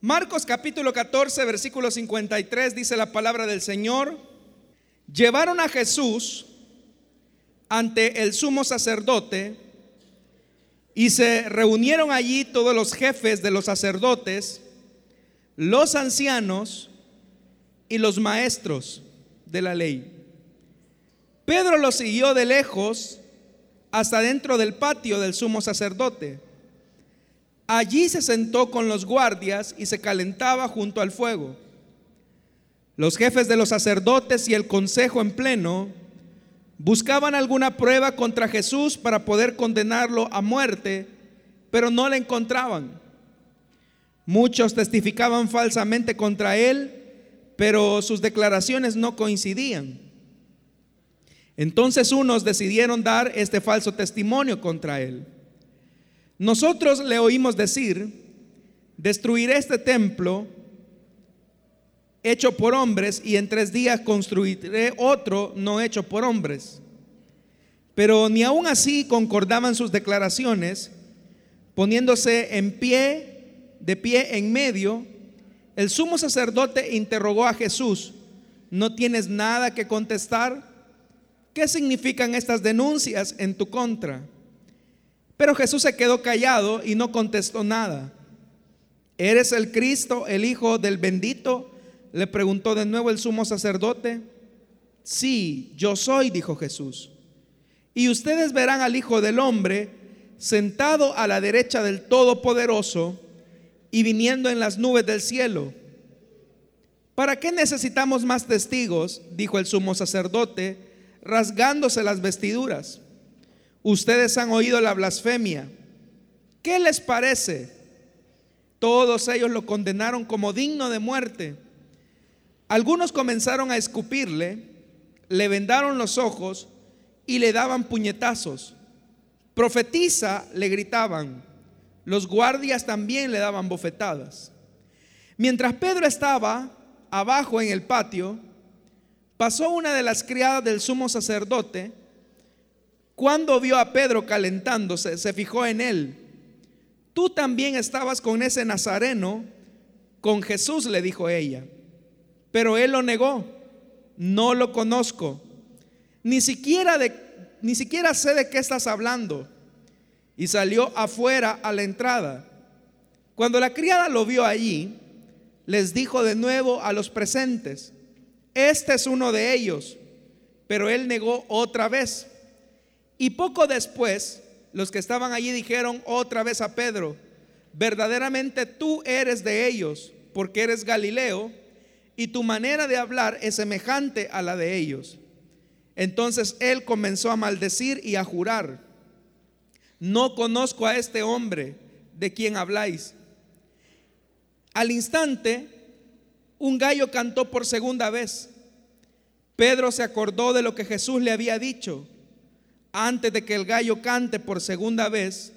Marcos capítulo 14, versículo 53 dice la palabra del Señor. Llevaron a Jesús ante el sumo sacerdote y se reunieron allí todos los jefes de los sacerdotes, los ancianos y los maestros de la ley. Pedro lo siguió de lejos hasta dentro del patio del sumo sacerdote. Allí se sentó con los guardias y se calentaba junto al fuego. Los jefes de los sacerdotes y el consejo en pleno buscaban alguna prueba contra Jesús para poder condenarlo a muerte, pero no la encontraban. Muchos testificaban falsamente contra él, pero sus declaraciones no coincidían. Entonces unos decidieron dar este falso testimonio contra él. Nosotros le oímos decir, destruiré este templo hecho por hombres y en tres días construiré otro no hecho por hombres. Pero ni aún así concordaban sus declaraciones, poniéndose en pie, de pie en medio, el sumo sacerdote interrogó a Jesús, ¿no tienes nada que contestar? ¿Qué significan estas denuncias en tu contra? Pero Jesús se quedó callado y no contestó nada. ¿Eres el Cristo, el Hijo del bendito? Le preguntó de nuevo el sumo sacerdote. Sí, yo soy, dijo Jesús. Y ustedes verán al Hijo del Hombre sentado a la derecha del Todopoderoso y viniendo en las nubes del cielo. ¿Para qué necesitamos más testigos? dijo el sumo sacerdote, rasgándose las vestiduras. Ustedes han oído la blasfemia. ¿Qué les parece? Todos ellos lo condenaron como digno de muerte. Algunos comenzaron a escupirle, le vendaron los ojos y le daban puñetazos. Profetiza, le gritaban. Los guardias también le daban bofetadas. Mientras Pedro estaba abajo en el patio, pasó una de las criadas del sumo sacerdote cuando vio a Pedro calentándose, se fijó en él. Tú también estabas con ese nazareno, con Jesús, le dijo ella. Pero él lo negó. No lo conozco. Ni siquiera de ni siquiera sé de qué estás hablando. Y salió afuera a la entrada. Cuando la criada lo vio allí, les dijo de nuevo a los presentes, este es uno de ellos. Pero él negó otra vez. Y poco después, los que estaban allí dijeron otra vez a Pedro, verdaderamente tú eres de ellos, porque eres Galileo, y tu manera de hablar es semejante a la de ellos. Entonces él comenzó a maldecir y a jurar, no conozco a este hombre de quien habláis. Al instante, un gallo cantó por segunda vez. Pedro se acordó de lo que Jesús le había dicho antes de que el gallo cante por segunda vez,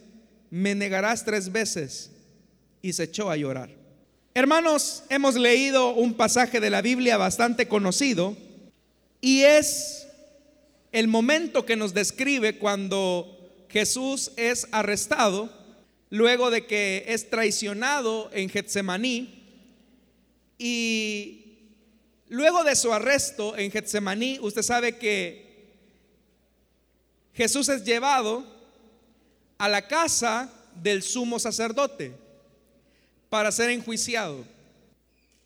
me negarás tres veces. Y se echó a llorar. Hermanos, hemos leído un pasaje de la Biblia bastante conocido y es el momento que nos describe cuando Jesús es arrestado luego de que es traicionado en Getsemaní y luego de su arresto en Getsemaní, usted sabe que Jesús es llevado a la casa del sumo sacerdote para ser enjuiciado.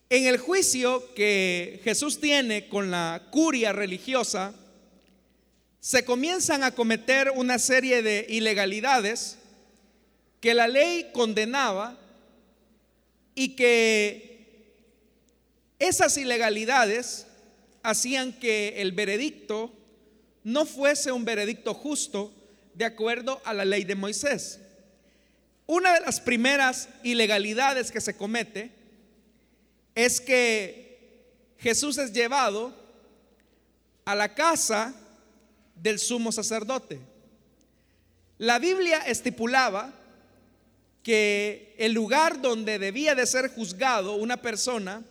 En el juicio que Jesús tiene con la curia religiosa, se comienzan a cometer una serie de ilegalidades que la ley condenaba y que esas ilegalidades hacían que el veredicto no fuese un veredicto justo de acuerdo a la ley de Moisés. Una de las primeras ilegalidades que se comete es que Jesús es llevado a la casa del sumo sacerdote. La Biblia estipulaba que el lugar donde debía de ser juzgado una persona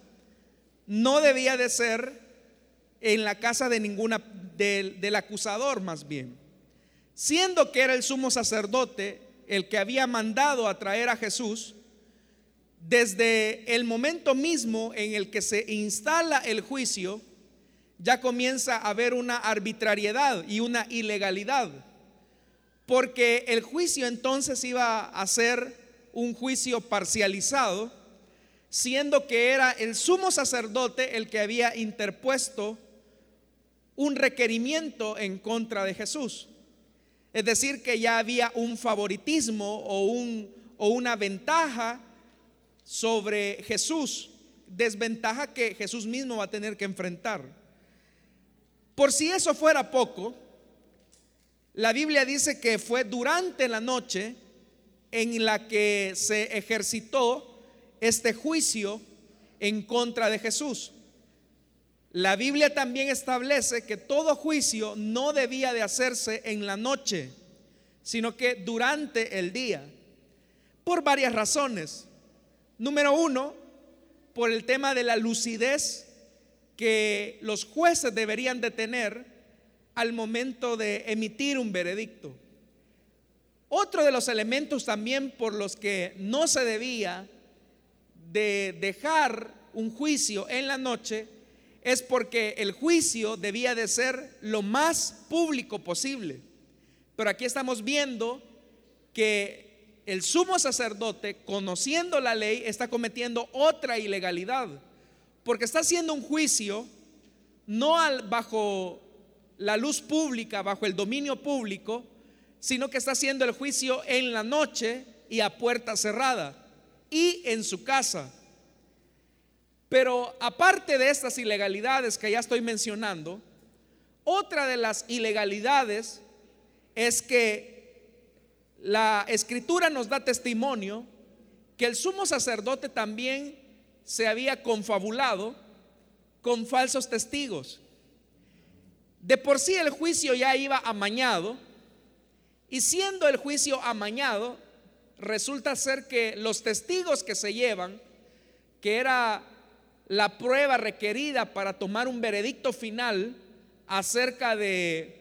no debía de ser en la casa de ninguna del, acusador más bien. Siendo que era el sumo sacerdote el que había mandado a traer a Jesús, desde el momento mismo en el que se instala el juicio, ya comienza a haber una arbitrariedad y una ilegalidad. Porque el juicio entonces iba a ser un juicio parcializado, siendo que era el sumo sacerdote el que había interpuesto un requerimiento en contra de Jesús. Es decir, que ya había un favoritismo o, un, o una ventaja sobre Jesús, desventaja que Jesús mismo va a tener que enfrentar. Por si eso fuera poco, la Biblia dice que fue durante la noche en la que se ejercitó este juicio en contra de Jesús. La Biblia también establece que todo juicio no debía de hacerse en la noche, sino que durante el día, por varias razones. Número uno, por el tema de la lucidez que los jueces deberían de tener al momento de emitir un veredicto. Otro de los elementos también por los que no se debía de dejar un juicio en la noche es porque el juicio debía de ser lo más público posible. Pero aquí estamos viendo que el sumo sacerdote, conociendo la ley, está cometiendo otra ilegalidad, porque está haciendo un juicio no bajo la luz pública, bajo el dominio público, sino que está haciendo el juicio en la noche y a puerta cerrada y en su casa. Pero aparte de estas ilegalidades que ya estoy mencionando, otra de las ilegalidades es que la escritura nos da testimonio que el sumo sacerdote también se había confabulado con falsos testigos. De por sí el juicio ya iba amañado y siendo el juicio amañado, resulta ser que los testigos que se llevan, que era la prueba requerida para tomar un veredicto final acerca de,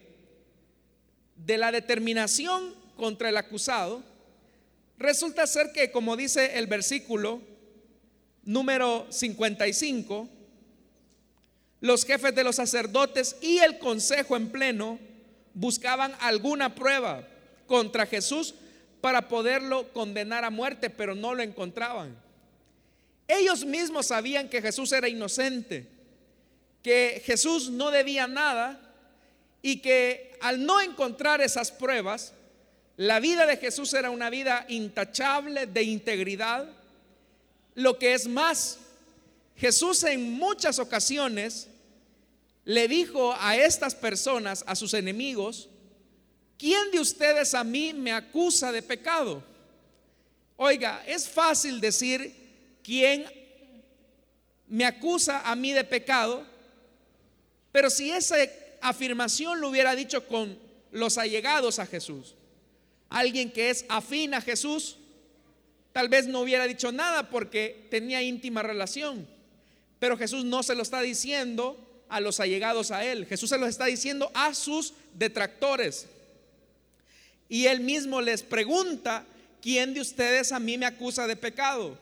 de la determinación contra el acusado, resulta ser que, como dice el versículo número 55, los jefes de los sacerdotes y el consejo en pleno buscaban alguna prueba contra Jesús para poderlo condenar a muerte, pero no lo encontraban. Ellos mismos sabían que Jesús era inocente, que Jesús no debía nada y que al no encontrar esas pruebas, la vida de Jesús era una vida intachable de integridad. Lo que es más, Jesús en muchas ocasiones le dijo a estas personas, a sus enemigos, ¿quién de ustedes a mí me acusa de pecado? Oiga, es fácil decir quién me acusa a mí de pecado, pero si esa afirmación lo hubiera dicho con los allegados a Jesús, alguien que es afín a Jesús, tal vez no hubiera dicho nada porque tenía íntima relación, pero Jesús no se lo está diciendo a los allegados a Él. Jesús se los está diciendo a sus detractores. Y Él mismo les pregunta, ¿quién de ustedes a mí me acusa de pecado?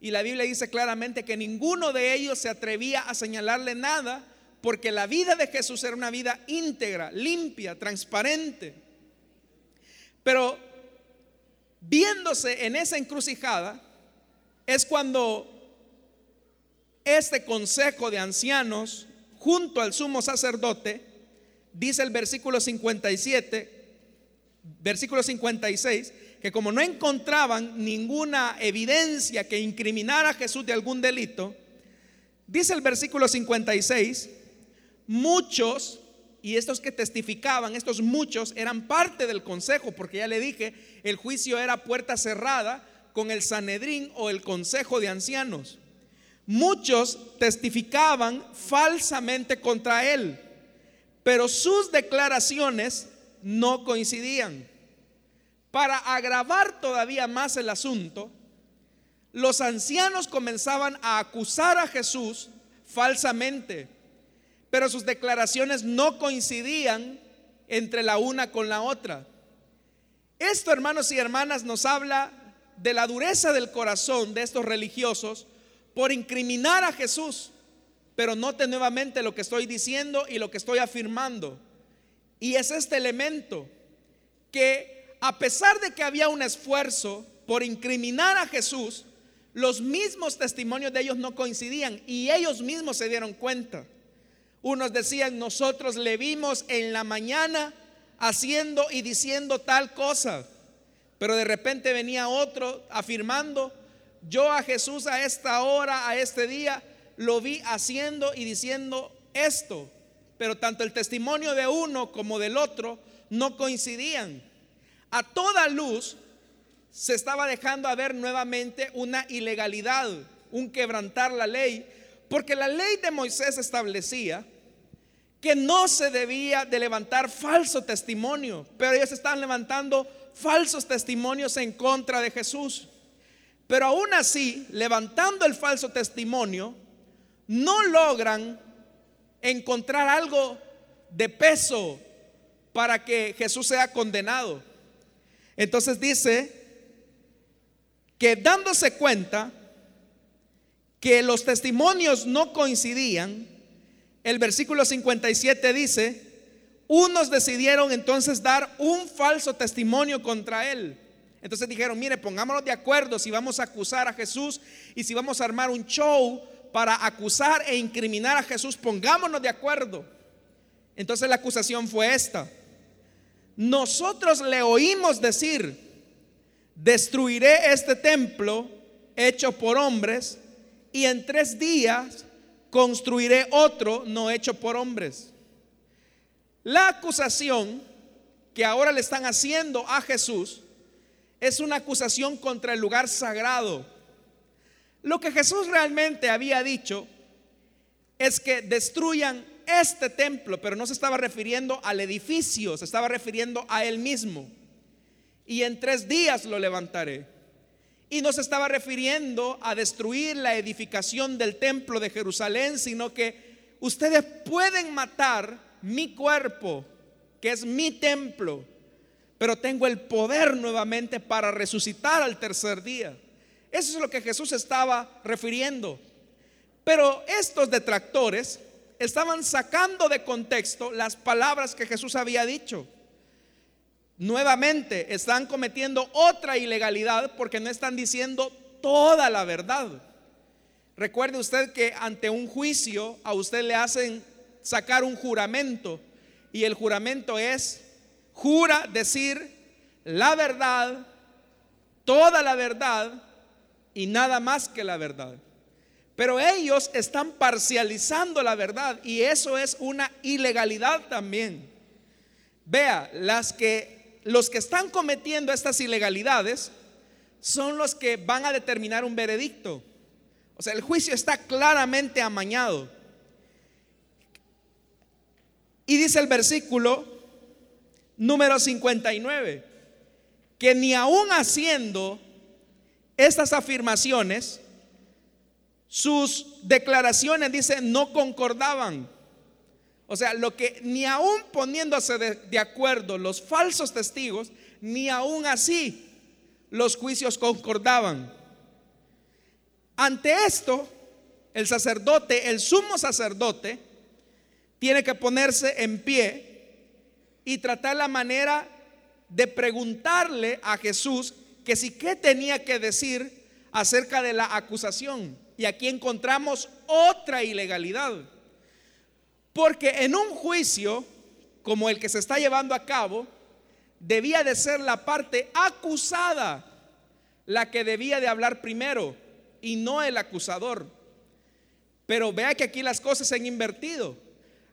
Y la Biblia dice claramente que ninguno de ellos se atrevía a señalarle nada porque la vida de Jesús era una vida íntegra, limpia, transparente. Pero viéndose en esa encrucijada es cuando este consejo de ancianos junto al sumo sacerdote, dice el versículo 57, versículo 56, que como no encontraban ninguna evidencia que incriminara a Jesús de algún delito, dice el versículo 56, muchos, y estos que testificaban, estos muchos eran parte del consejo, porque ya le dije, el juicio era puerta cerrada con el Sanedrín o el consejo de ancianos. Muchos testificaban falsamente contra él, pero sus declaraciones no coincidían. Para agravar todavía más el asunto, los ancianos comenzaban a acusar a Jesús falsamente, pero sus declaraciones no coincidían entre la una con la otra. Esto, hermanos y hermanas, nos habla de la dureza del corazón de estos religiosos por incriminar a Jesús. Pero note nuevamente lo que estoy diciendo y lo que estoy afirmando. Y es este elemento que a pesar de que había un esfuerzo por incriminar a Jesús, los mismos testimonios de ellos no coincidían y ellos mismos se dieron cuenta. Unos decían, nosotros le vimos en la mañana haciendo y diciendo tal cosa, pero de repente venía otro afirmando, yo a Jesús a esta hora, a este día, lo vi haciendo y diciendo esto, pero tanto el testimonio de uno como del otro no coincidían. A toda luz se estaba dejando a ver nuevamente una ilegalidad, un quebrantar la ley, porque la ley de Moisés establecía que no se debía de levantar falso testimonio, pero ellos están levantando falsos testimonios en contra de Jesús. Pero aún así, levantando el falso testimonio, no logran encontrar algo de peso para que Jesús sea condenado. Entonces dice que dándose cuenta que los testimonios no coincidían, el versículo 57 dice, unos decidieron entonces dar un falso testimonio contra él. Entonces dijeron, mire, pongámonos de acuerdo si vamos a acusar a Jesús y si vamos a armar un show para acusar e incriminar a Jesús, pongámonos de acuerdo. Entonces la acusación fue esta. Nosotros le oímos decir, destruiré este templo hecho por hombres y en tres días construiré otro no hecho por hombres. La acusación que ahora le están haciendo a Jesús es una acusación contra el lugar sagrado. Lo que Jesús realmente había dicho es que destruyan este templo, pero no se estaba refiriendo al edificio, se estaba refiriendo a él mismo. Y en tres días lo levantaré. Y no se estaba refiriendo a destruir la edificación del templo de Jerusalén, sino que ustedes pueden matar mi cuerpo, que es mi templo, pero tengo el poder nuevamente para resucitar al tercer día. Eso es lo que Jesús estaba refiriendo. Pero estos detractores estaban sacando de contexto las palabras que Jesús había dicho nuevamente están cometiendo otra ilegalidad porque no están diciendo toda la verdad. Recuerde usted que ante un juicio a usted le hacen sacar un juramento y el juramento es, jura decir la verdad, toda la verdad y nada más que la verdad. Pero ellos están parcializando la verdad y eso es una ilegalidad también. Vea, las que los que están cometiendo estas ilegalidades son los que van a determinar un veredicto. O sea, el juicio está claramente amañado. Y dice el versículo número 59, que ni aún haciendo estas afirmaciones, sus declaraciones, dice, no concordaban. O sea, lo que ni aún poniéndose de, acuerdo los falsos testigos, ni aún así los juicios concordaban. Ante esto, el sacerdote, el sumo sacerdote, tiene que ponerse en pie y tratar la manera de preguntarle a Jesús que si qué tenía que decir acerca de la acusación. Y aquí encontramos otra ilegalidad. Porque en un juicio como el que se está llevando a cabo, debía de ser la parte acusada la que debía de hablar primero y no el acusador. Pero vea que aquí las cosas se han invertido.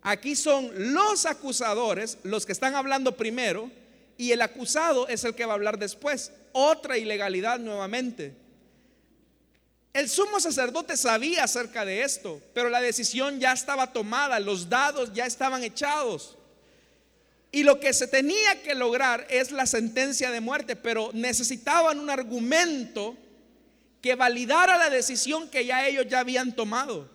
Aquí son los acusadores los que están hablando primero y el acusado es el que va a hablar después. Otra ilegalidad nuevamente. El sumo sacerdote sabía acerca de esto, pero la decisión ya estaba tomada, los dados ya estaban echados. Y lo que se tenía que lograr es la sentencia de muerte, pero necesitaban un argumento que validara la decisión que ya ellos ya habían tomado.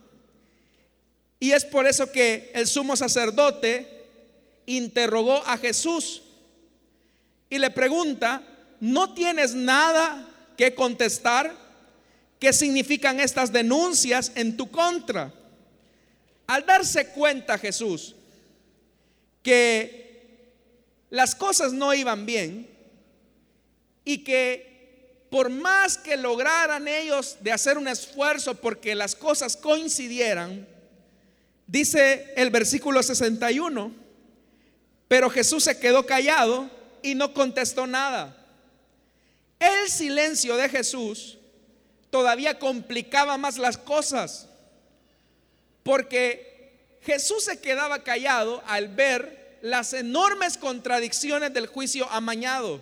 Y es por eso que el sumo sacerdote interrogó a Jesús y le pregunta, ¿no tienes nada que contestar qué significan estas denuncias en tu contra. Al darse cuenta Jesús que las cosas no iban bien y que por más que lograran ellos de hacer un esfuerzo porque las cosas coincidieran, dice el versículo 61, pero Jesús se quedó callado y no contestó nada. El silencio de Jesús todavía complicaba más las cosas, porque Jesús se quedaba callado al ver las enormes contradicciones del juicio amañado.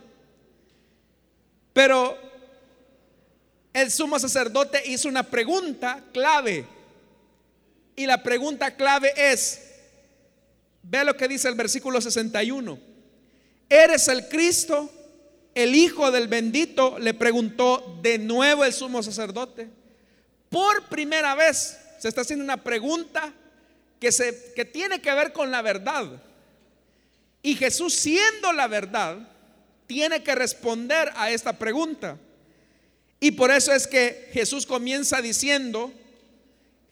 Pero el sumo sacerdote hizo una pregunta clave. Y la pregunta clave es, Ve lo que dice el versículo 61. ¿Eres el Cristo, el Hijo del bendito? Le preguntó de nuevo el sumo sacerdote. Por primera vez se está haciendo una pregunta que, se, que tiene que ver con la verdad. Y Jesús siendo la verdad, tiene que responder a esta pregunta. Y por eso es que Jesús comienza diciendo,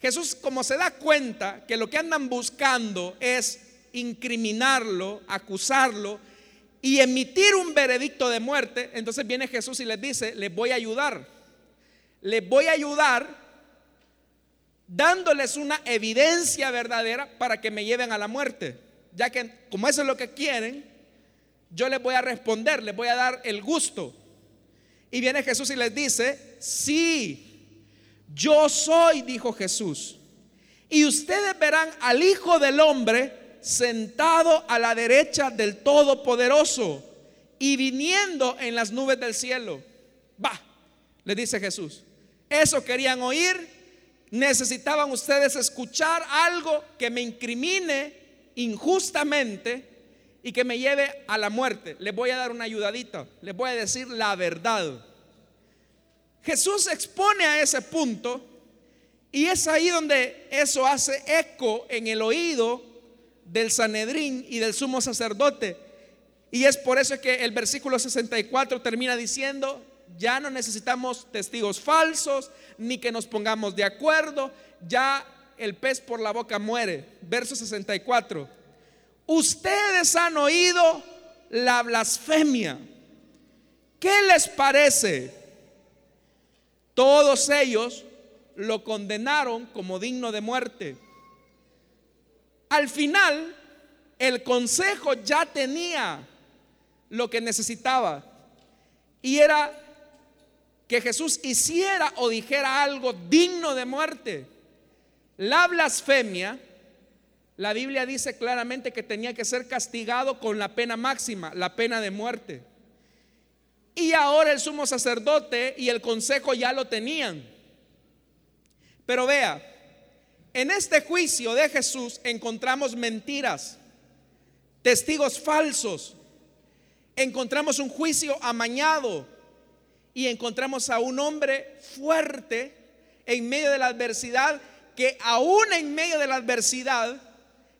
Jesús como se da cuenta que lo que andan buscando es incriminarlo, acusarlo y emitir un veredicto de muerte, entonces viene Jesús y les dice, les voy a ayudar. Les voy a ayudar dándoles una evidencia verdadera para que me lleven a la muerte. Ya que como eso es lo que quieren, yo les voy a responder, les voy a dar el gusto. Y viene Jesús y les dice, sí, yo soy, dijo Jesús. Y ustedes verán al Hijo del Hombre sentado a la derecha del Todopoderoso y viniendo en las nubes del cielo. Va, le dice Jesús. Eso querían oír. Necesitaban ustedes escuchar algo que me incrimine injustamente y que me lleve a la muerte. Les voy a dar una ayudadita. Les voy a decir la verdad. Jesús expone a ese punto y es ahí donde eso hace eco en el oído del Sanedrín y del sumo sacerdote. Y es por eso que el versículo 64 termina diciendo, ya no necesitamos testigos falsos, ni que nos pongamos de acuerdo, ya el pez por la boca muere. Verso 64. Ustedes han oído la blasfemia. ¿Qué les parece? Todos ellos lo condenaron como digno de muerte. Al final, el consejo ya tenía lo que necesitaba. Y era que Jesús hiciera o dijera algo digno de muerte. La blasfemia, la Biblia dice claramente que tenía que ser castigado con la pena máxima, la pena de muerte. Y ahora el sumo sacerdote y el consejo ya lo tenían. Pero vea, en este juicio de Jesús encontramos mentiras, testigos falsos, encontramos un juicio amañado y encontramos a un hombre fuerte en medio de la adversidad que aún en medio de la adversidad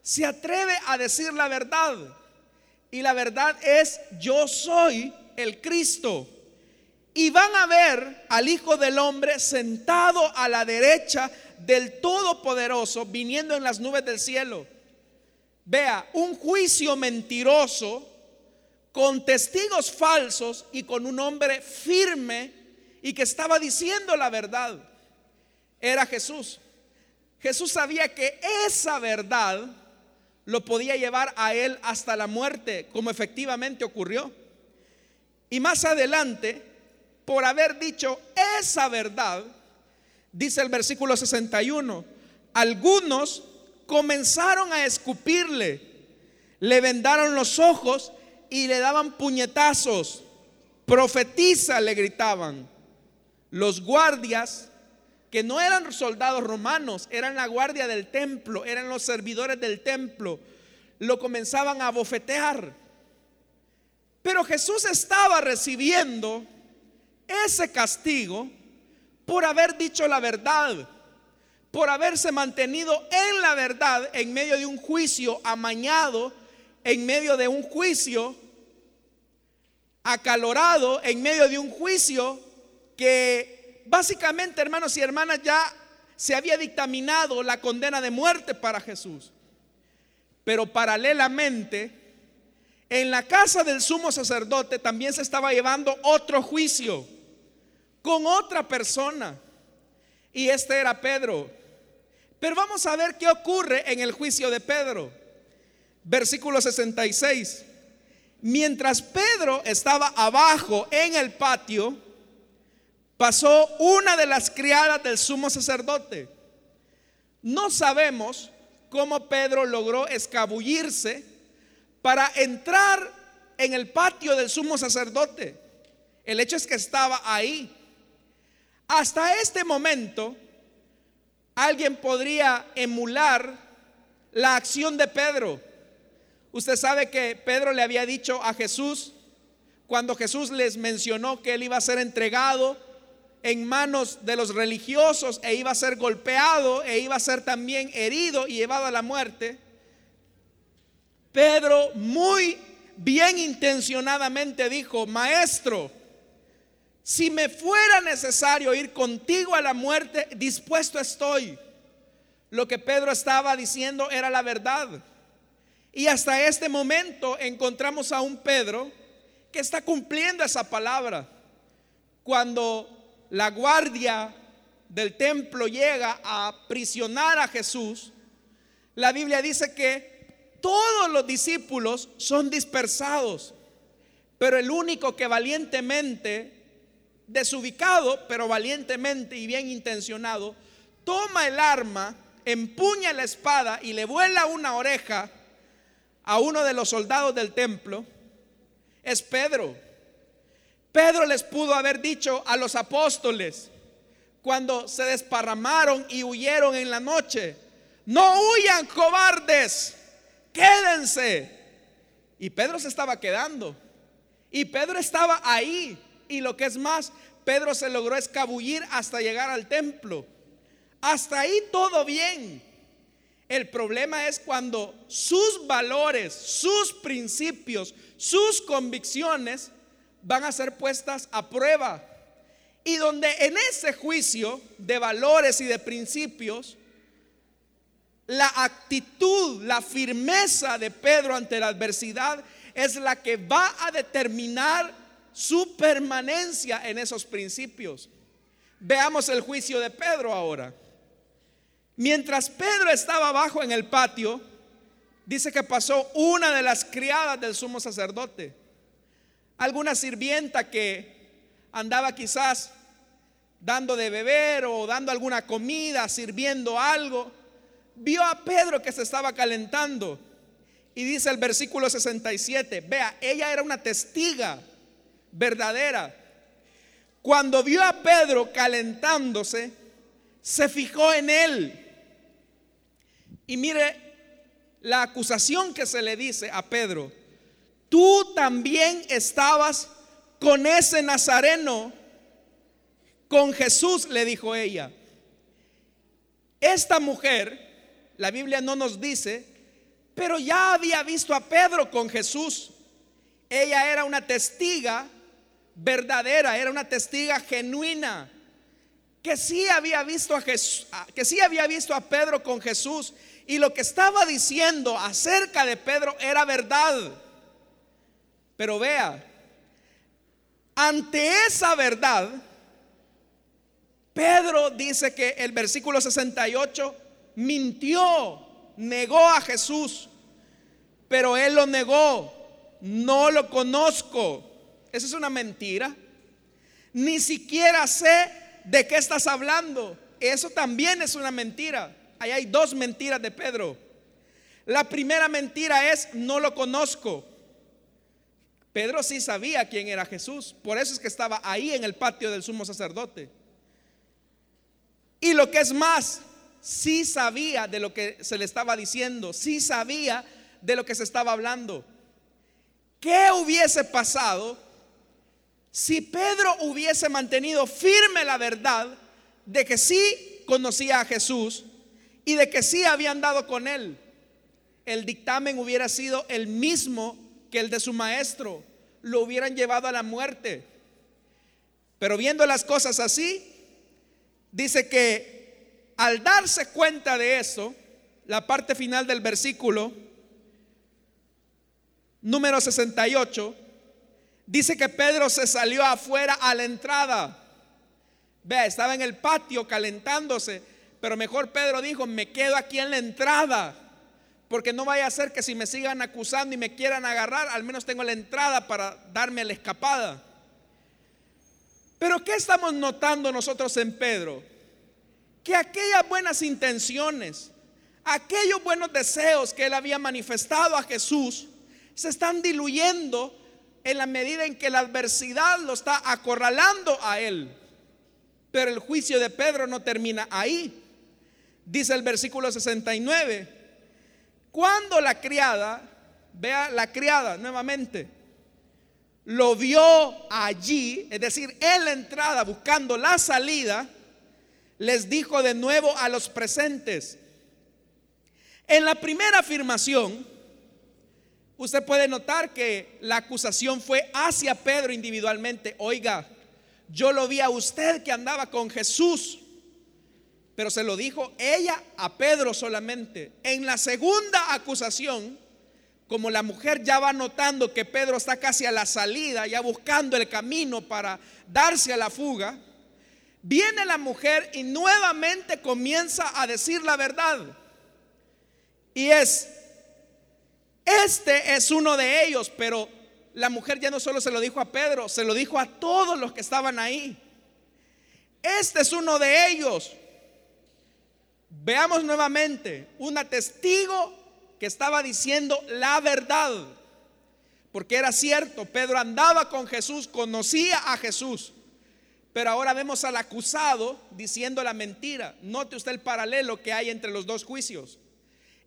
se atreve a decir la verdad. Y la verdad es, yo soy el Cristo. Y van a ver al Hijo del Hombre sentado a la derecha del Todopoderoso viniendo en las nubes del cielo. Vea, un juicio mentiroso con testigos falsos y con un hombre firme y que estaba diciendo la verdad. Era Jesús. Jesús sabía que esa verdad lo podía llevar a él hasta la muerte, como efectivamente ocurrió. Y más adelante, por haber dicho esa verdad, dice el versículo 61, algunos comenzaron a escupirle, le vendaron los ojos y le daban puñetazos. Profetiza, le gritaban. Los guardias, que no eran soldados romanos, eran la guardia del templo, eran los servidores del templo, lo comenzaban a bofetear. Pero Jesús estaba recibiendo ese castigo por haber dicho la verdad, por haberse mantenido en la verdad en medio de un juicio amañado, en medio de un juicio acalorado, en medio de un juicio que básicamente, hermanos y hermanas, ya se había dictaminado la condena de muerte para Jesús. Pero paralelamente, en la casa del sumo sacerdote también se estaba llevando otro juicio con otra persona. Y este era Pedro. Pero vamos a ver qué ocurre en el juicio de Pedro. Versículo 66. Mientras Pedro estaba abajo en el patio, pasó una de las criadas del sumo sacerdote. No sabemos cómo Pedro logró escabullirse para entrar en el patio del sumo sacerdote. El hecho es que estaba ahí. Hasta este momento, alguien podría emular la acción de Pedro. Usted sabe que Pedro le había dicho a Jesús, cuando Jesús les mencionó que él iba a ser entregado en manos de los religiosos e iba a ser golpeado e iba a ser también herido y llevado a la muerte, Pedro muy bien intencionadamente dijo, maestro, si me fuera necesario ir contigo a la muerte, dispuesto estoy. Lo que Pedro estaba diciendo era la verdad. Y hasta este momento encontramos a un Pedro que está cumpliendo esa palabra. Cuando la guardia del templo llega a prisionar a Jesús, la Biblia dice que todos los discípulos son dispersados, pero el único que valientemente, desubicado, pero valientemente y bien intencionado, toma el arma, empuña la espada y le vuela una oreja a uno de los soldados del templo, es Pedro. Pedro les pudo haber dicho a los apóstoles cuando se desparramaron y huyeron en la noche, no huyan cobardes, quédense. Y Pedro se estaba quedando. Y Pedro estaba ahí. Y lo que es más, Pedro se logró escabullir hasta llegar al templo. Hasta ahí todo bien. El problema es cuando sus valores, sus principios, sus convicciones van a ser puestas a prueba. Y donde en ese juicio de valores y de principios, la actitud, la firmeza de Pedro ante la adversidad es la que va a determinar su permanencia en esos principios. Veamos el juicio de Pedro ahora. Mientras Pedro estaba abajo en el patio, dice que pasó una de las criadas del sumo sacerdote alguna sirvienta que andaba quizás dando de beber o dando alguna comida, sirviendo algo, vio a Pedro que se estaba calentando. Y dice el versículo 67, vea, ella era una testiga verdadera. Cuando vio a Pedro calentándose, se fijó en él. Y mire la acusación que se le dice a Pedro tú también estabas con ese nazareno, con Jesús, le dijo ella. Esta mujer, la Biblia no nos dice, pero ya había visto a Pedro con Jesús. Ella era una testiga verdadera, era una testiga genuina, que sí había visto a Jesús, que sí había visto a Pedro con Jesús y lo que estaba diciendo acerca de Pedro era verdad. Pero vea, ante esa verdad, Pedro dice que el versículo 68 mintió, negó a Jesús, pero él lo negó, no lo conozco. Esa es una mentira. Ni siquiera sé de qué estás hablando. Eso también es una mentira. Ahí hay dos mentiras de Pedro. La primera mentira es no lo conozco. Pedro sí sabía quién era Jesús, por eso es que estaba ahí en el patio del sumo sacerdote. Y lo que es más, sí sabía de lo que se le estaba diciendo, sí sabía de lo que se estaba hablando. ¿Qué hubiese pasado si Pedro hubiese mantenido firme la verdad de que sí conocía a Jesús y de que sí había andado con él? El dictamen hubiera sido el mismo que el de su maestro, lo hubieran llevado a la muerte. Pero viendo las cosas así, dice que al darse cuenta de eso, la parte final del versículo número 68, dice que Pedro se salió afuera a la entrada. Vea, estaba en el patio calentándose, pero mejor Pedro dijo, me quedo aquí en la entrada, porque no vaya a ser que si me sigan acusando y me quieran agarrar, al menos tengo la entrada para darme la escapada. Pero ¿qué estamos notando nosotros en Pedro? Que aquellas buenas intenciones, aquellos buenos deseos que él había manifestado a Jesús, se están diluyendo en la medida en que la adversidad lo está acorralando a él. Pero el juicio de Pedro no termina ahí. Dice el versículo 69, cuando la criada, vea la criada nuevamente, lo vio allí, es decir, en la entrada buscando la salida, les dijo de nuevo a los presentes. En la primera afirmación, usted puede notar que la acusación fue hacia Pedro individualmente. Oiga, yo lo vi a usted que andaba con Jesús, pero se lo dijo ella a Pedro solamente. En la segunda acusación, como la mujer ya va notando que Pedro está casi a la salida, ya buscando el camino para darse a la fuga, viene la mujer y nuevamente comienza a decir la verdad. Y es, este es uno de ellos, pero la mujer ya no solo se lo dijo a Pedro, se lo dijo a todos los que estaban ahí. Este es uno de ellos. Veamos nuevamente, una testigo que estaba diciendo la verdad. Porque era cierto, Pedro andaba con Jesús, conocía a Jesús. Pero ahora vemos al acusado diciendo la mentira. Note usted el paralelo que hay entre los dos juicios.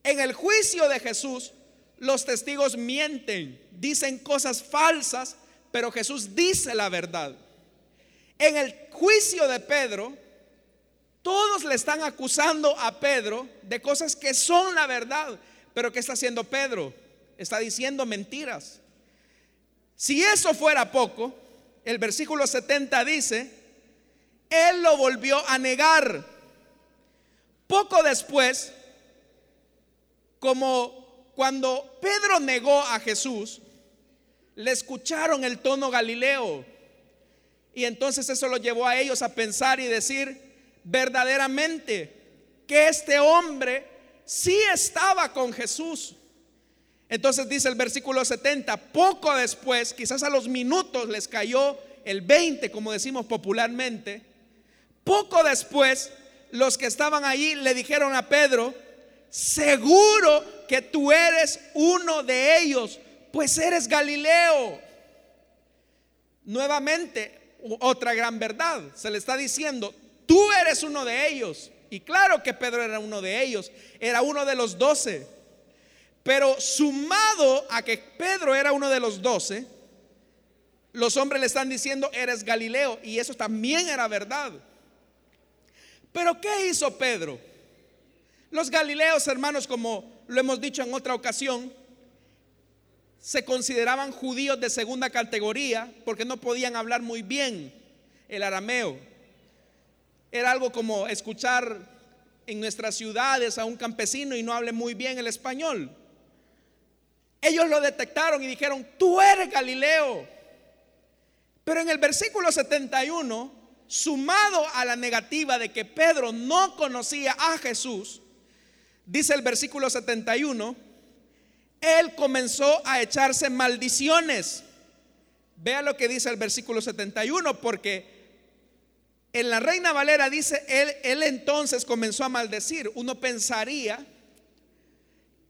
En el juicio de Jesús, los testigos mienten, dicen cosas falsas, pero Jesús dice la verdad. En el juicio de Pedro, todos le están acusando a Pedro de cosas que son la verdad, pero ¿qué está haciendo Pedro? Está diciendo mentiras. Si eso fuera poco, el versículo 70 dice, Él lo volvió a negar. Poco después, como cuando Pedro negó a Jesús, le escucharon el tono galileo. Y entonces eso lo llevó a ellos a pensar y decir verdaderamente que este hombre sí estaba con Jesús. Entonces dice el versículo 70, poco después, quizás a los minutos les cayó el 20, como decimos popularmente, poco después los que estaban allí le dijeron a Pedro, seguro que tú eres uno de ellos, pues eres Galileo. Nuevamente, otra gran verdad, se le está diciendo, tú eres uno de ellos. Y claro que Pedro era uno de ellos, era uno de los doce. Pero sumado a que Pedro era uno de los doce, los hombres le están diciendo, eres Galileo. Y eso también era verdad. Pero ¿qué hizo Pedro? Los Galileos, hermanos, como lo hemos dicho en otra ocasión, se consideraban judíos de segunda categoría porque no podían hablar muy bien el arameo. Era algo como escuchar en nuestras ciudades a un campesino y no hable muy bien el español. Ellos lo detectaron y dijeron, tú eres Galileo. Pero en el versículo 71, sumado a la negativa de que Pedro no conocía a Jesús, dice el versículo 71, él comenzó a echarse maldiciones. Vea lo que dice el versículo 71, porque en la Reina Valera dice, él, él entonces comenzó a maldecir. Uno pensaría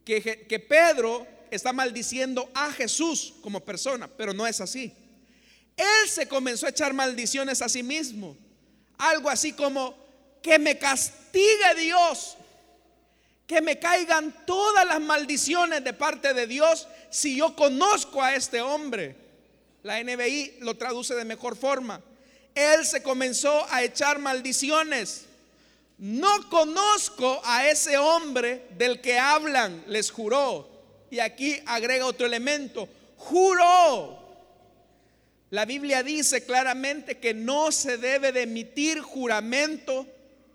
que, que Pedro está maldiciendo a Jesús como persona, pero no es así. Él se comenzó a echar maldiciones a sí mismo. Algo así como, que me castigue Dios, que me caigan todas las maldiciones de parte de Dios si yo conozco a este hombre. La NBI lo traduce de mejor forma él se comenzó a echar maldiciones. No conozco a ese hombre del que hablan, les juró. Y aquí agrega otro elemento, juró. La Biblia dice claramente que no se debe de emitir juramento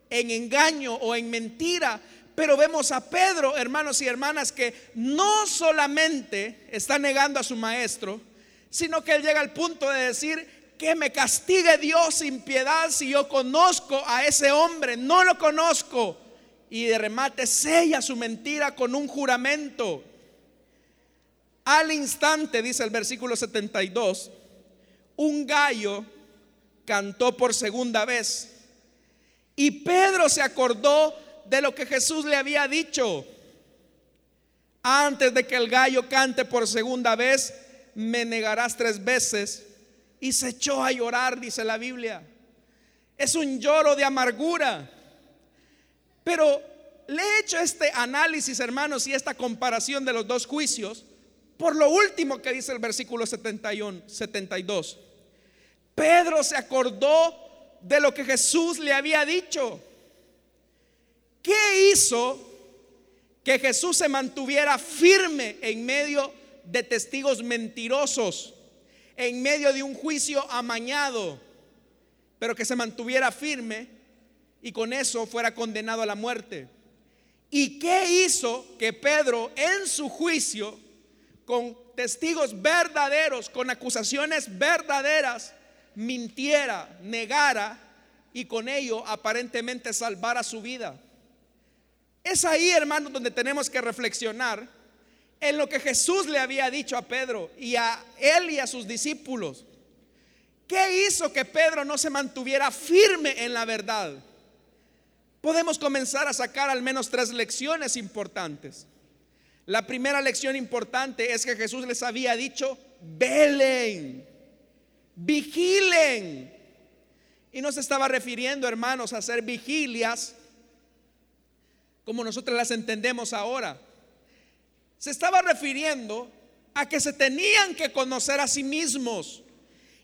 en engaño o en mentira. Pero vemos a Pedro, hermanos y hermanas, que no solamente está negando a su maestro, sino que él llega al punto de decir que me castigue Dios sin piedad si yo conozco a ese hombre, no lo conozco. Y de remate sella su mentira con un juramento. Al instante, dice el versículo 72, un gallo cantó por segunda vez. Y Pedro se acordó de lo que Jesús le había dicho. Antes de que el gallo cante por segunda vez, me negarás tres veces. Y se echó a llorar, dice la Biblia. Es un lloro de amargura. Pero le he hecho este análisis, hermanos, y esta comparación de los dos juicios por lo último que dice el versículo 71, 72. Pedro se acordó de lo que Jesús le había dicho. ¿Qué hizo que Jesús se mantuviera firme en medio de testigos mentirosos, en medio de un juicio amañado, pero que se mantuviera firme y con eso fuera condenado a la muerte? ¿Y qué hizo que Pedro en su juicio, con testigos verdaderos, con acusaciones verdaderas, mintiera, negara y con ello aparentemente salvara su vida. Es ahí, hermanos, donde tenemos que reflexionar en lo que Jesús le había dicho a Pedro y a él y a sus discípulos. ¿Qué hizo que Pedro no se mantuviera firme en la verdad? Podemos comenzar a sacar al menos tres lecciones importantes. La primera lección importante es que Jesús les había dicho, velen vigilen. Y no se estaba refiriendo, hermanos, a hacer vigilias como nosotros las entendemos ahora. Se estaba refiriendo a que se tenían que conocer a sí mismos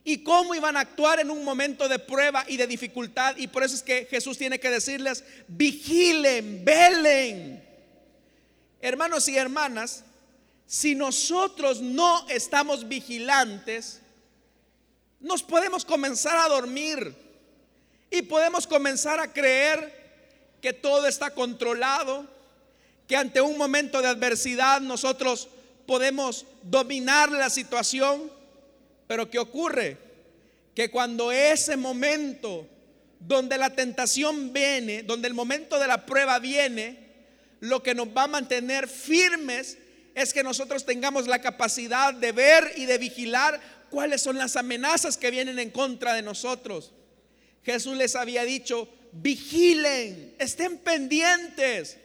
y cómo iban a actuar en un momento de prueba y de dificultad. Y por eso es que Jesús tiene que decirles, vigilen, velen. Hermanos y hermanas, si nosotros no estamos vigilantes, nos podemos comenzar a dormir y podemos comenzar a creer que todo está controlado, que ante un momento de adversidad nosotros podemos dominar la situación, pero ¿qué ocurre? Que cuando ese momento donde la tentación viene, donde el momento de la prueba viene, lo que nos va a mantener firmes es que nosotros tengamos la capacidad de ver y de vigilar cuáles son las amenazas que vienen en contra de nosotros. Jesús les había dicho, vigilen, estén pendientes.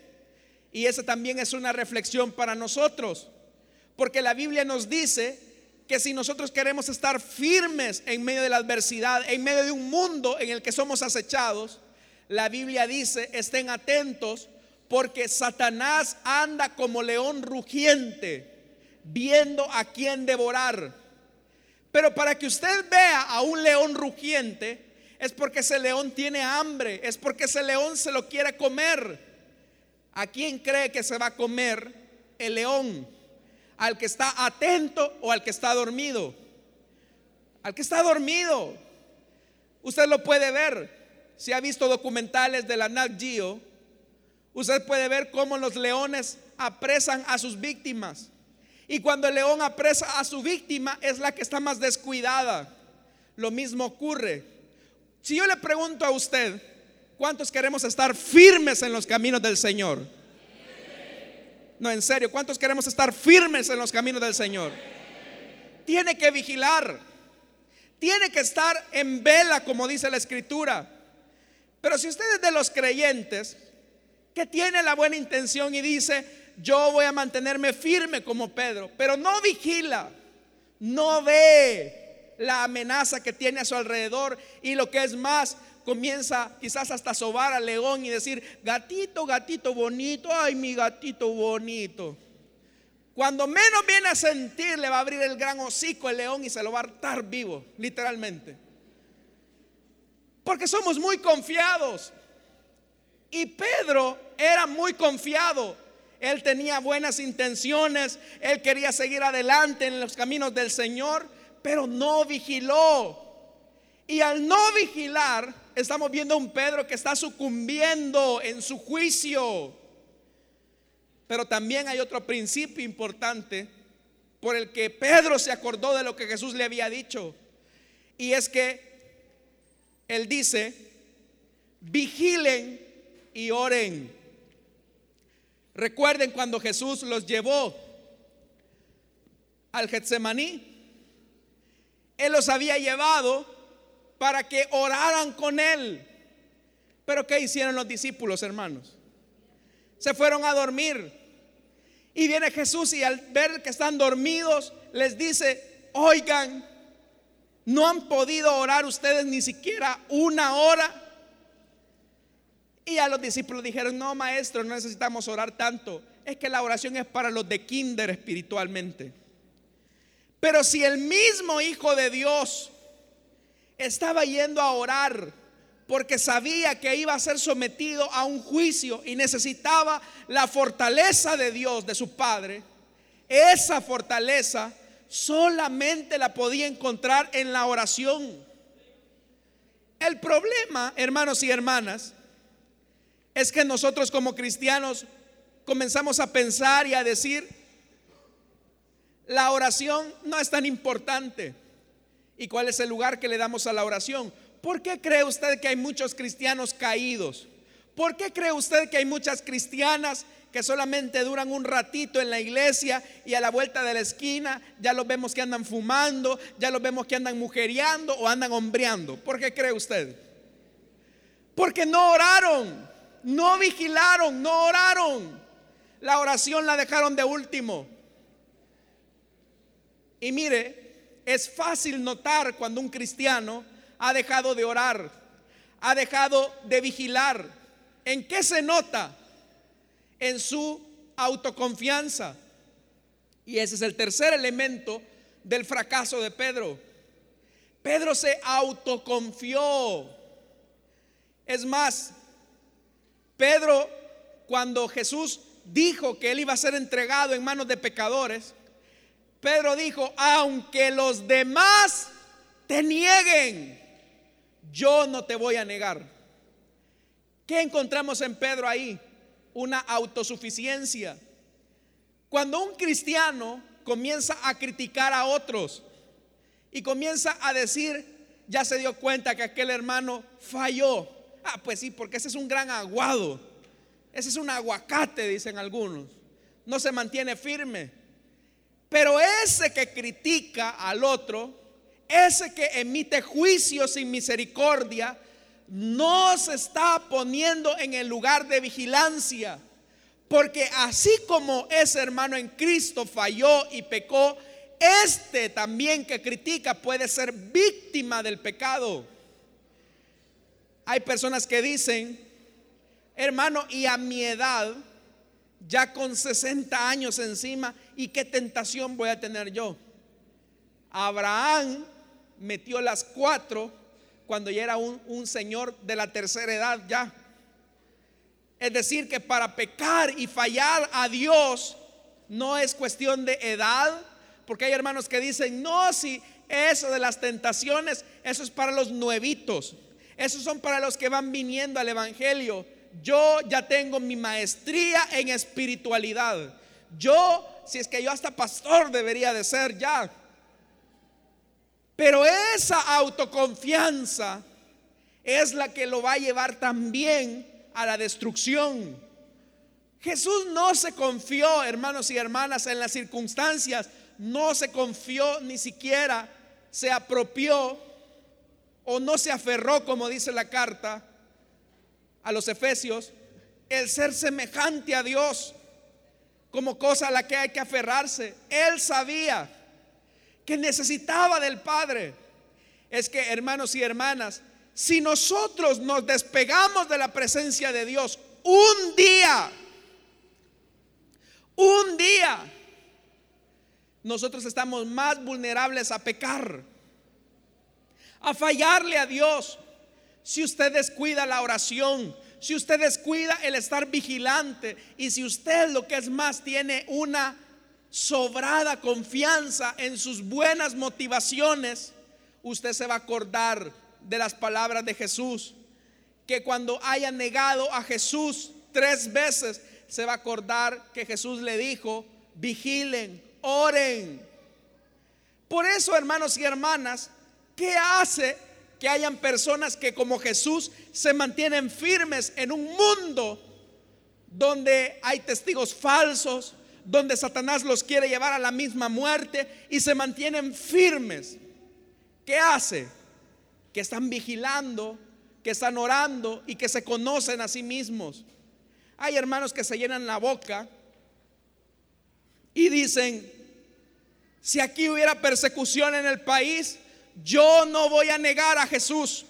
Y esa también es una reflexión para nosotros, porque la Biblia nos dice que si nosotros queremos estar firmes en medio de la adversidad, en medio de un mundo en el que somos acechados, la Biblia dice, estén atentos porque Satanás anda como león rugiente, viendo a quién devorar. Pero para que usted vea a un león rugiente, es porque ese león tiene hambre, es porque ese león se lo quiere comer. ¿A quién cree que se va a comer el león? ¿Al que está atento o al que está dormido? Al que está dormido. Usted lo puede ver. Si ha visto documentales de la Nat Geo, usted puede ver cómo los leones apresan a sus víctimas. Y cuando el león apresa a su víctima es la que está más descuidada. Lo mismo ocurre. Si yo le pregunto a usted, ¿cuántos queremos estar firmes en los caminos del Señor? No, en serio, ¿cuántos queremos estar firmes en los caminos del Señor? Tiene que vigilar. Tiene que estar en vela, como dice la escritura. Pero si usted es de los creyentes que tiene la buena intención y dice, yo voy a mantenerme firme como Pedro, pero no vigila, no ve la amenaza que tiene a su alrededor y lo que es más, comienza quizás hasta sobar al león y decir, gatito, gatito bonito, ay mi gatito bonito. Cuando menos viene a sentir, le va a abrir el gran hocico el león y se lo va a hartar vivo, literalmente. Porque somos muy confiados. Y Pedro era muy confiado. Él tenía buenas intenciones, él quería seguir adelante en los caminos del Señor, pero no vigiló. Y al no vigilar, estamos viendo a un Pedro que está sucumbiendo en su juicio. Pero también hay otro principio importante por el que Pedro se acordó de lo que Jesús le había dicho. Y es que él dice, vigilen y oren. Recuerden cuando Jesús los llevó al Getsemaní. Él los había llevado para que oraran con él. Pero ¿qué hicieron los discípulos, hermanos? Se fueron a dormir. Y viene Jesús y al ver que están dormidos, les dice, oigan, ¿no han podido orar ustedes ni siquiera una hora? Y a los discípulos dijeron, no, maestro, no necesitamos orar tanto. Es que la oración es para los de kinder espiritualmente. Pero si el mismo Hijo de Dios estaba yendo a orar porque sabía que iba a ser sometido a un juicio y necesitaba la fortaleza de Dios, de su Padre, esa fortaleza solamente la podía encontrar en la oración. El problema, hermanos y hermanas, es que nosotros como cristianos comenzamos a pensar y a decir, la oración no es tan importante. ¿Y cuál es el lugar que le damos a la oración? ¿Por qué cree usted que hay muchos cristianos caídos? ¿Por qué cree usted que hay muchas cristianas que solamente duran un ratito en la iglesia y a la vuelta de la esquina ya los vemos que andan fumando, ya los vemos que andan mujeriando o andan hombreando? ¿Por qué cree usted? Porque no oraron, no vigilaron, no oraron. La oración la dejaron de último. Y mire, es fácil notar cuando un cristiano ha dejado de orar, ha dejado de vigilar. ¿En qué se nota? En su autoconfianza. Y ese es el tercer elemento del fracaso de Pedro. Pedro se autoconfió. Es más, Pedro, cuando Jesús dijo que él iba a ser entregado en manos de pecadores, Pedro dijo, aunque los demás te nieguen, yo no te voy a negar. ¿Qué encontramos en Pedro ahí? Una autosuficiencia. Cuando un cristiano comienza a criticar a otros y comienza a decir, ya se dio cuenta que aquel hermano falló. Ah, pues sí, porque ese es un gran aguado. Ese es un aguacate, dicen algunos. No se mantiene firme. Pero ese que critica al otro, ese que emite juicio sin misericordia, no se está poniendo en el lugar de vigilancia. Porque así como ese hermano en Cristo falló y pecó, este también que critica puede ser víctima del pecado. Hay personas que dicen, hermano, y a mi edad, ya con 60 años encima, ¿y qué tentación voy a tener yo? Abraham metió las cuatro cuando ya era un, un, señor de la tercera edad ya. Es decir, que para pecar y fallar a Dios no es cuestión de edad, porque hay hermanos que dicen, no, si eso de las tentaciones, eso es para los nuevitos, esos son para los que van viniendo al Evangelio yo ya tengo mi maestría en espiritualidad. Yo, si es que yo hasta pastor debería de ser ya. Pero esa autoconfianza es la que lo va a llevar también a la destrucción. Jesús no se confió, hermanos y hermanas, en las circunstancias, no se confió ni siquiera, se apropió o no se aferró, como dice la carta, a los efesios el ser semejante a Dios como cosa a la que hay que aferrarse. Él sabía que necesitaba del Padre. Es que, hermanos y hermanas, si nosotros nos despegamos de la presencia de Dios un día, un día, nosotros estamos más vulnerables a pecar, a fallarle a Dios. Si usted descuida la oración, si usted descuida el estar vigilante y si usted lo que es más tiene una sobrada confianza en sus buenas motivaciones, usted se va a acordar de las palabras de Jesús. Que cuando haya negado a Jesús tres veces, se va a acordar que Jesús le dijo, vigilen, oren. Por eso, hermanos y hermanas, ¿qué hace que hayan personas que como Jesús se mantienen firmes en un mundo donde hay testigos falsos, donde Satanás los quiere llevar a la misma muerte y se mantienen firmes? ¿Qué hace? Que están vigilando, que están orando y que se conocen a sí mismos. Hay hermanos que se llenan la boca y dicen, si aquí hubiera persecución en el país, yo no voy a negar a Jesús.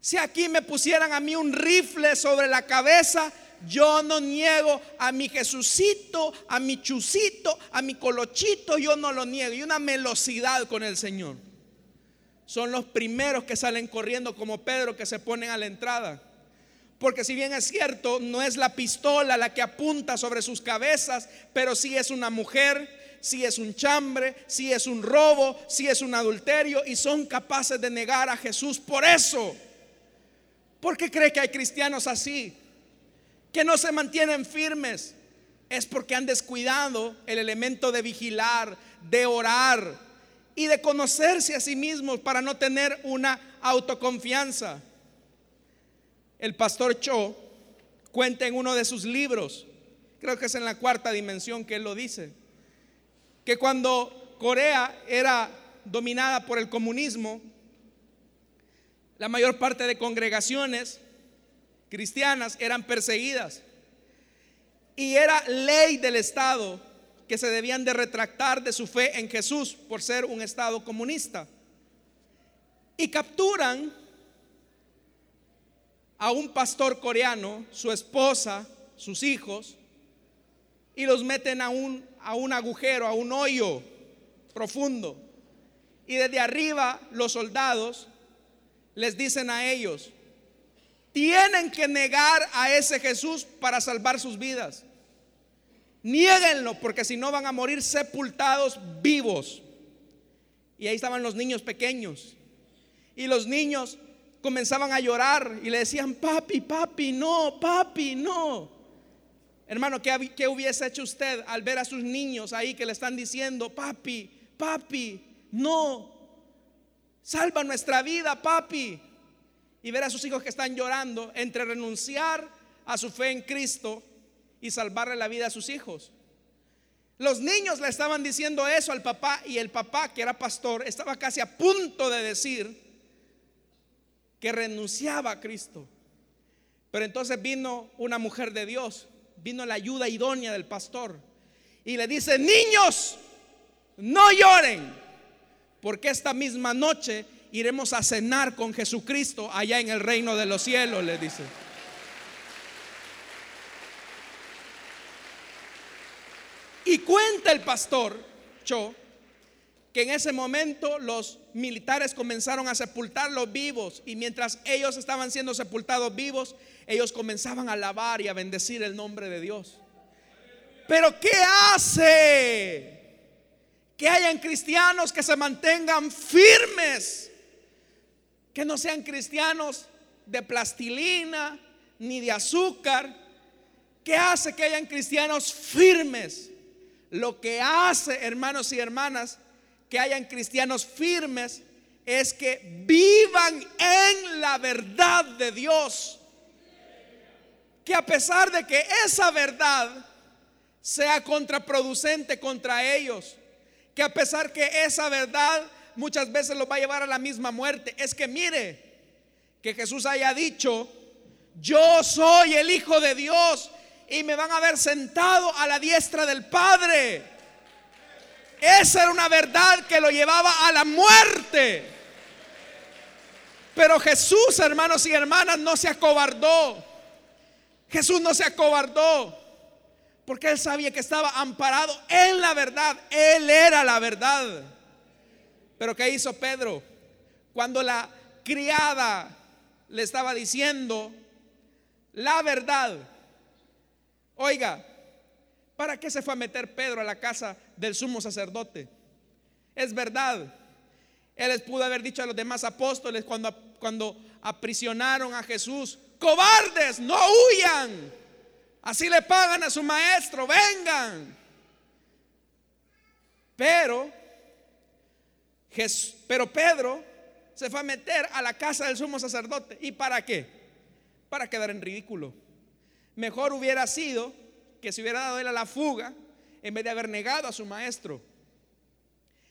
Si aquí me pusieran a mí un rifle sobre la cabeza, yo no niego a mi Jesucito, a mi Chusito, a mi Colochito, yo no lo niego. Y una melosidad con el Señor. Son los primeros que salen corriendo como Pedro que se ponen a la entrada. Porque si bien es cierto, no es la pistola la que apunta sobre sus cabezas, pero sí es una mujer, sí es un chambre, sí es un robo, sí es un adulterio y son capaces de negar a Jesús por eso. ¿Por qué cree que hay cristianos así? Que no se mantienen firmes. Es porque han descuidado el elemento de vigilar, de orar y de conocerse a sí mismos para no tener una autoconfianza. El pastor Cho cuenta en uno de sus libros, creo que es en la cuarta dimensión que él lo dice, que cuando Corea era dominada por el comunismo, la mayor parte de congregaciones cristianas eran perseguidas y era ley del Estado que se debían de retractar de su fe en Jesús por ser un Estado comunista. Y capturan a un pastor coreano, su esposa, sus hijos, y los meten a un, a un agujero, a un hoyo profundo. Y desde arriba los soldados les dicen a ellos, tienen que negar a ese Jesús para salvar sus vidas. Niéguenlo porque si no van a morir sepultados vivos. Y ahí estaban los niños pequeños. Y los niños comenzaban a llorar y le decían, papi, papi, no, papi, no. Hermano, ¿qué, ¿qué, hubiese hecho usted al ver a sus niños ahí que le están diciendo, papi, papi, no, salva nuestra vida, papi? Y ver a sus hijos que están llorando entre renunciar a su fe en Cristo y salvarle la vida a sus hijos. Los niños le estaban diciendo eso al papá y el papá, que era pastor, estaba casi a punto de decir, que renunciaba a Cristo. Pero entonces vino una mujer de Dios, vino la ayuda idónea del pastor y le dice, niños, no lloren, porque esta misma noche iremos a cenar con Jesucristo allá en el reino de los cielos, le dice. Y cuenta el pastor Cho que en ese momento los militares comenzaron a sepultar los vivos y mientras ellos estaban siendo sepultados vivos, ellos comenzaban a alabar y a bendecir el nombre de Dios. Pero ¿qué hace? Que hayan cristianos que se mantengan firmes, que no sean cristianos de plastilina ni de azúcar. ¿Qué hace que hayan cristianos firmes? Lo que hace, hermanos y hermanas, que hayan cristianos firmes es que vivan en la verdad de Dios. Que a pesar de que esa verdad sea contraproducente contra ellos, que a pesar que esa verdad muchas veces los va a llevar a la misma muerte, es que mire, que Jesús haya dicho, yo soy el Hijo de Dios y me van a ver sentado a la diestra del Padre. Esa era una verdad que lo llevaba a la muerte. Pero Jesús, hermanos y hermanas, no se acobardó. Jesús no se acobardó. Porque él sabía que estaba amparado en la verdad. Él era la verdad. Pero ¿qué hizo Pedro? Cuando la criada le estaba diciendo la verdad. Oiga, ¿Para qué se fue a meter Pedro a la casa del sumo sacerdote? Es verdad. Él les pudo haber dicho a los demás apóstoles cuando, cuando aprisionaron a Jesús, cobardes, no huyan. Así le pagan a su maestro, vengan. Pero, pero Pedro se fue a meter a la casa del sumo sacerdote. ¿Y para qué? Para quedar en ridículo. Mejor hubiera sido que se hubiera dado él a la fuga en vez de haber negado a su maestro.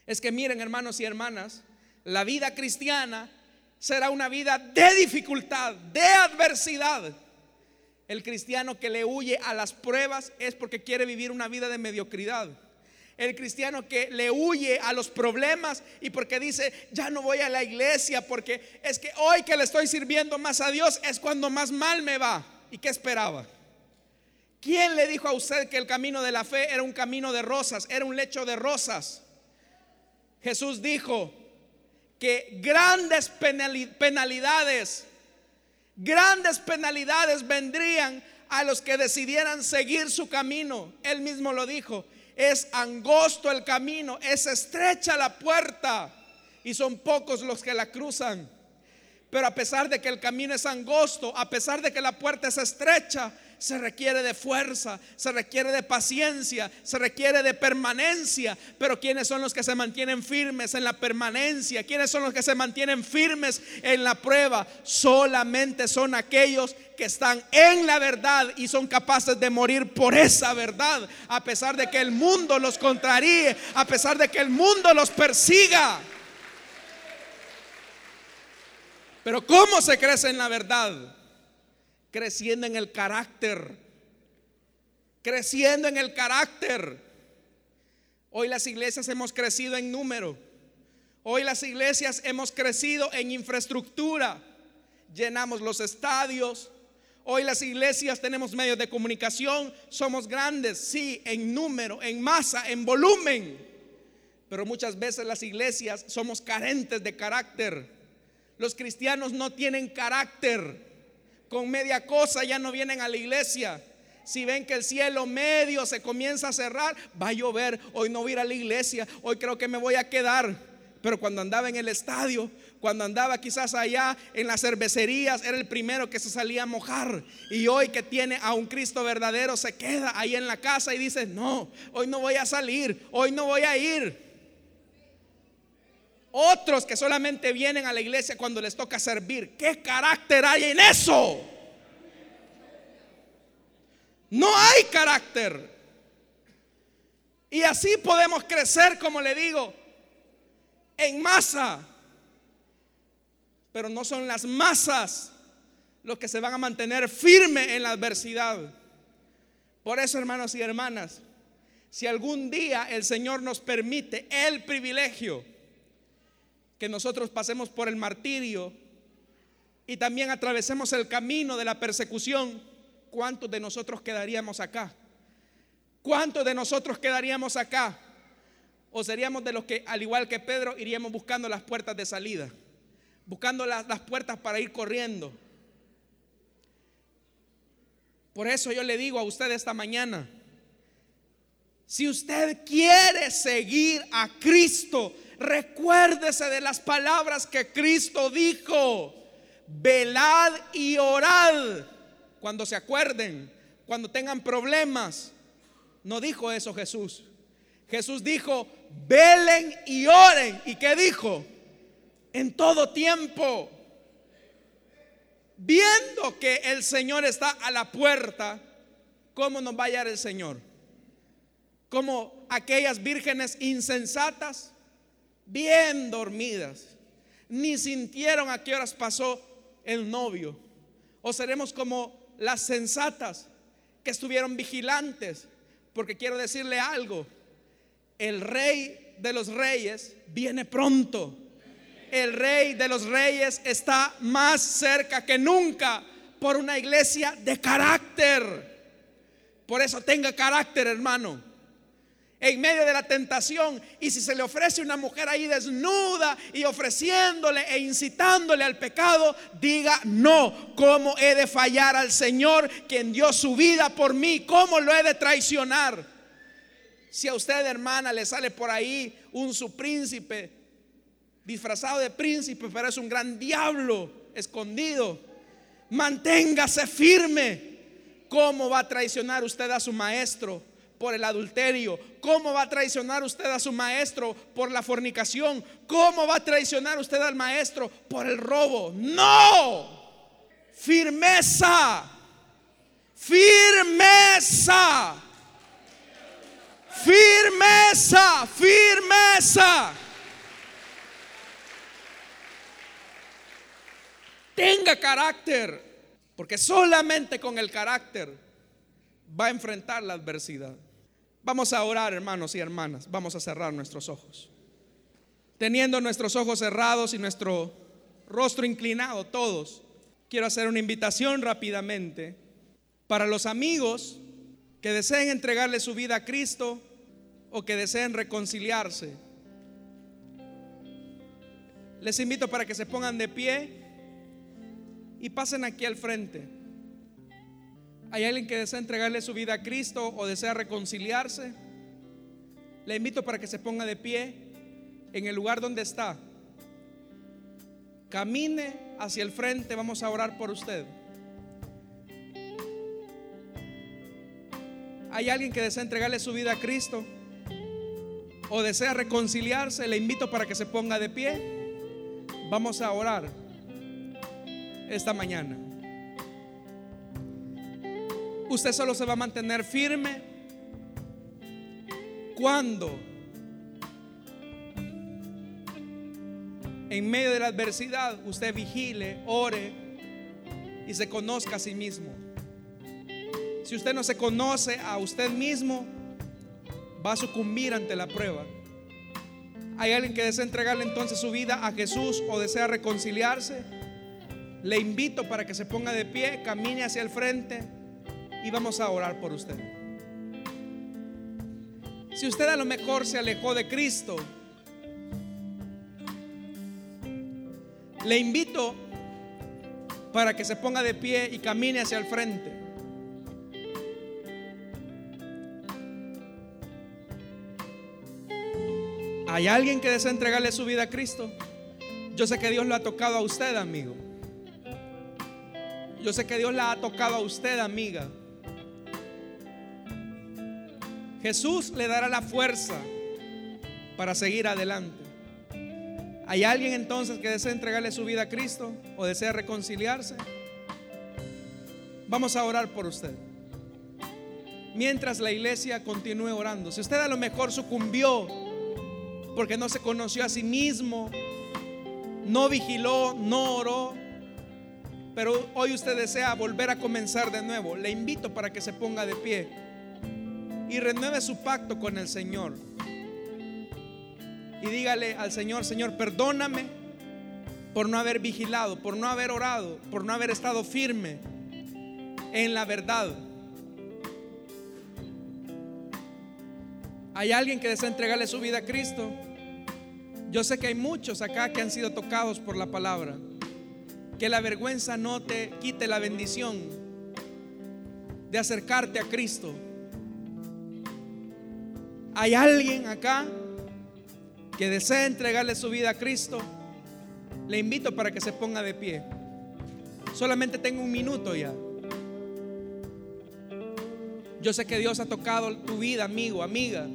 Es que miren hermanos y hermanas, la vida cristiana será una vida de dificultad, de adversidad. El cristiano que le huye a las pruebas es porque quiere vivir una vida de mediocridad. El cristiano que le huye a los problemas y porque dice, ya no voy a la iglesia porque es que hoy que le estoy sirviendo más a Dios es cuando más mal me va. ¿Y qué esperaba? ¿Quién le dijo a usted que el camino de la fe era un camino de rosas, era un lecho de rosas? Jesús dijo que grandes penalidades, grandes penalidades vendrían a los que decidieran seguir su camino. Él mismo lo dijo, es angosto el camino, es estrecha la puerta y son pocos los que la cruzan. Pero a pesar de que el camino es angosto, a pesar de que la puerta es estrecha, se requiere de fuerza, se requiere de paciencia, se requiere de permanencia. Pero ¿quiénes son los que se mantienen firmes en la permanencia? ¿Quiénes son los que se mantienen firmes en la prueba? Solamente son aquellos que están en la verdad y son capaces de morir por esa verdad, a pesar de que el mundo los contraríe, a pesar de que el mundo los persiga. Pero ¿cómo se crece en la verdad? Creciendo en el carácter, creciendo en el carácter. Hoy las iglesias hemos crecido en número. Hoy las iglesias hemos crecido en infraestructura. Llenamos los estadios. Hoy las iglesias tenemos medios de comunicación. Somos grandes, sí, en número, en masa, en volumen. Pero muchas veces las iglesias somos carentes de carácter. Los cristianos no tienen carácter con media cosa ya no vienen a la iglesia. Si ven que el cielo medio se comienza a cerrar, va a llover, hoy no voy a ir a la iglesia, hoy creo que me voy a quedar. Pero cuando andaba en el estadio, cuando andaba quizás allá en las cervecerías, era el primero que se salía a mojar. Y hoy que tiene a un Cristo verdadero, se queda ahí en la casa y dice, no, hoy no voy a salir, hoy no voy a ir. Otros que solamente vienen a la iglesia cuando les toca servir. ¿Qué carácter hay en eso? No hay carácter. Y así podemos crecer, como le digo, en masa. Pero no son las masas los que se van a mantener firme en la adversidad. Por eso, hermanos y hermanas, si algún día el Señor nos permite el privilegio que nosotros pasemos por el martirio y también atravesemos el camino de la persecución, ¿cuántos de nosotros quedaríamos acá? ¿Cuántos de nosotros quedaríamos acá? ¿O seríamos de los que, al igual que Pedro, iríamos buscando las puertas de salida? Buscando las, las puertas para ir corriendo. Por eso yo le digo a usted esta mañana, si usted quiere seguir a Cristo, recuérdese de las palabras que Cristo dijo. Velad y orad cuando se acuerden, cuando tengan problemas. No dijo eso Jesús. Jesús dijo, velen y oren. ¿Y qué dijo? En todo tiempo. Viendo que el Señor está a la puerta, ¿cómo nos va a hallar el Señor? Como aquellas vírgenes insensatas bien dormidas, ni sintieron a qué horas pasó el novio. O seremos como las sensatas que estuvieron vigilantes, porque quiero decirle algo, el rey de los reyes viene pronto. El rey de los reyes está más cerca que nunca por una iglesia de carácter. Por eso tenga carácter, hermano en medio de la tentación. Y si se le ofrece una mujer ahí desnuda y ofreciéndole e incitándole al pecado, diga, no, ¿cómo he de fallar al Señor quien dio su vida por mí? ¿Cómo lo he de traicionar? Si a usted, hermana, le sale por ahí un su príncipe, disfrazado de príncipe, pero es un gran diablo escondido, manténgase firme. ¿Cómo va a traicionar usted a su maestro por el adulterio? ¿Cómo va a traicionar usted a su maestro por la fornicación? ¿Cómo va a traicionar usted al maestro por el robo? No. Firmeza. Firmeza. Firmeza. Firmeza. Tenga carácter. Porque solamente con el carácter va a enfrentar la adversidad. Vamos a orar, hermanos y hermanas. Vamos a cerrar nuestros ojos. Teniendo nuestros ojos cerrados y nuestro rostro inclinado, todos, quiero hacer una invitación rápidamente para los amigos que deseen entregarle su vida a Cristo o que deseen reconciliarse. Les invito para que se pongan de pie y pasen aquí al frente. ¿Hay alguien que desea entregarle su vida a Cristo o desea reconciliarse? Le invito para que se ponga de pie en el lugar donde está. Camine hacia el frente, vamos a orar por usted. ¿Hay alguien que desea entregarle su vida a Cristo o desea reconciliarse? Le invito para que se ponga de pie. Vamos a orar esta mañana. Usted solo se va a mantener firme cuando en medio de la adversidad usted vigile, ore y se conozca a sí mismo. Si usted no se conoce a usted mismo, va a sucumbir ante la prueba. ¿Hay alguien que desea entregarle entonces su vida a Jesús o desea reconciliarse? Le invito para que se ponga de pie, camine hacia el frente y vamos a orar por usted. Si usted a lo mejor se alejó de Cristo, le invito para que se ponga de pie y camine hacia el frente. ¿Hay alguien que desea entregarle su vida a Cristo? Yo sé que Dios lo ha tocado a usted, amigo. Yo sé que Dios la ha tocado a usted, amiga. Jesús le dará la fuerza para seguir adelante. ¿Hay alguien entonces que desea entregarle su vida a Cristo o desea reconciliarse? Vamos a orar por usted. Mientras la iglesia continúe orando. Si usted a lo mejor sucumbió porque no se conoció a sí mismo, no vigiló, no oró, pero hoy usted desea volver a comenzar de nuevo, le invito para que se ponga de pie y renueve su pacto con el Señor. Y dígale al Señor, Señor, perdóname por no haber vigilado, por no haber orado, por no haber estado firme en la verdad. ¿Hay alguien que desea entregarle su vida a Cristo? Yo sé que hay muchos acá que han sido tocados por la palabra que la vergüenza no te quite la bendición de acercarte a Cristo. ¿Hay alguien acá que desea entregarle su vida a Cristo? Le invito para que se ponga de pie. Solamente tengo un minuto ya. Yo sé que Dios ha tocado tu vida, amigo, amiga.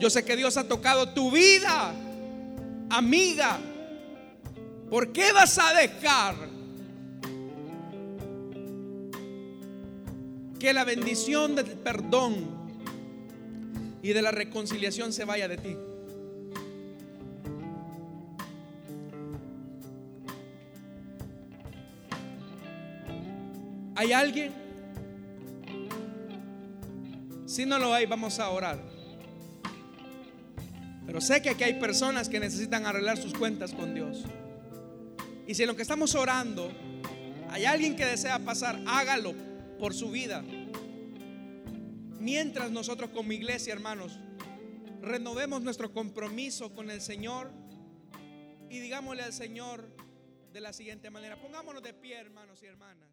Yo sé que Dios ha tocado tu vida, amiga. ¿Por qué vas a dejar que la bendición del perdón y de la reconciliación se vaya de ti? ¿Hay alguien? Si no lo hay, vamos a orar. Pero sé que aquí hay personas que necesitan arreglar sus cuentas con Dios. Y si en lo que estamos orando hay alguien que desea pasar, hágalo por su vida. Mientras nosotros como iglesia, hermanos, renovemos nuestro compromiso con el Señor y digámosle al Señor de la siguiente manera, pongámonos de pie, hermanos y hermanas.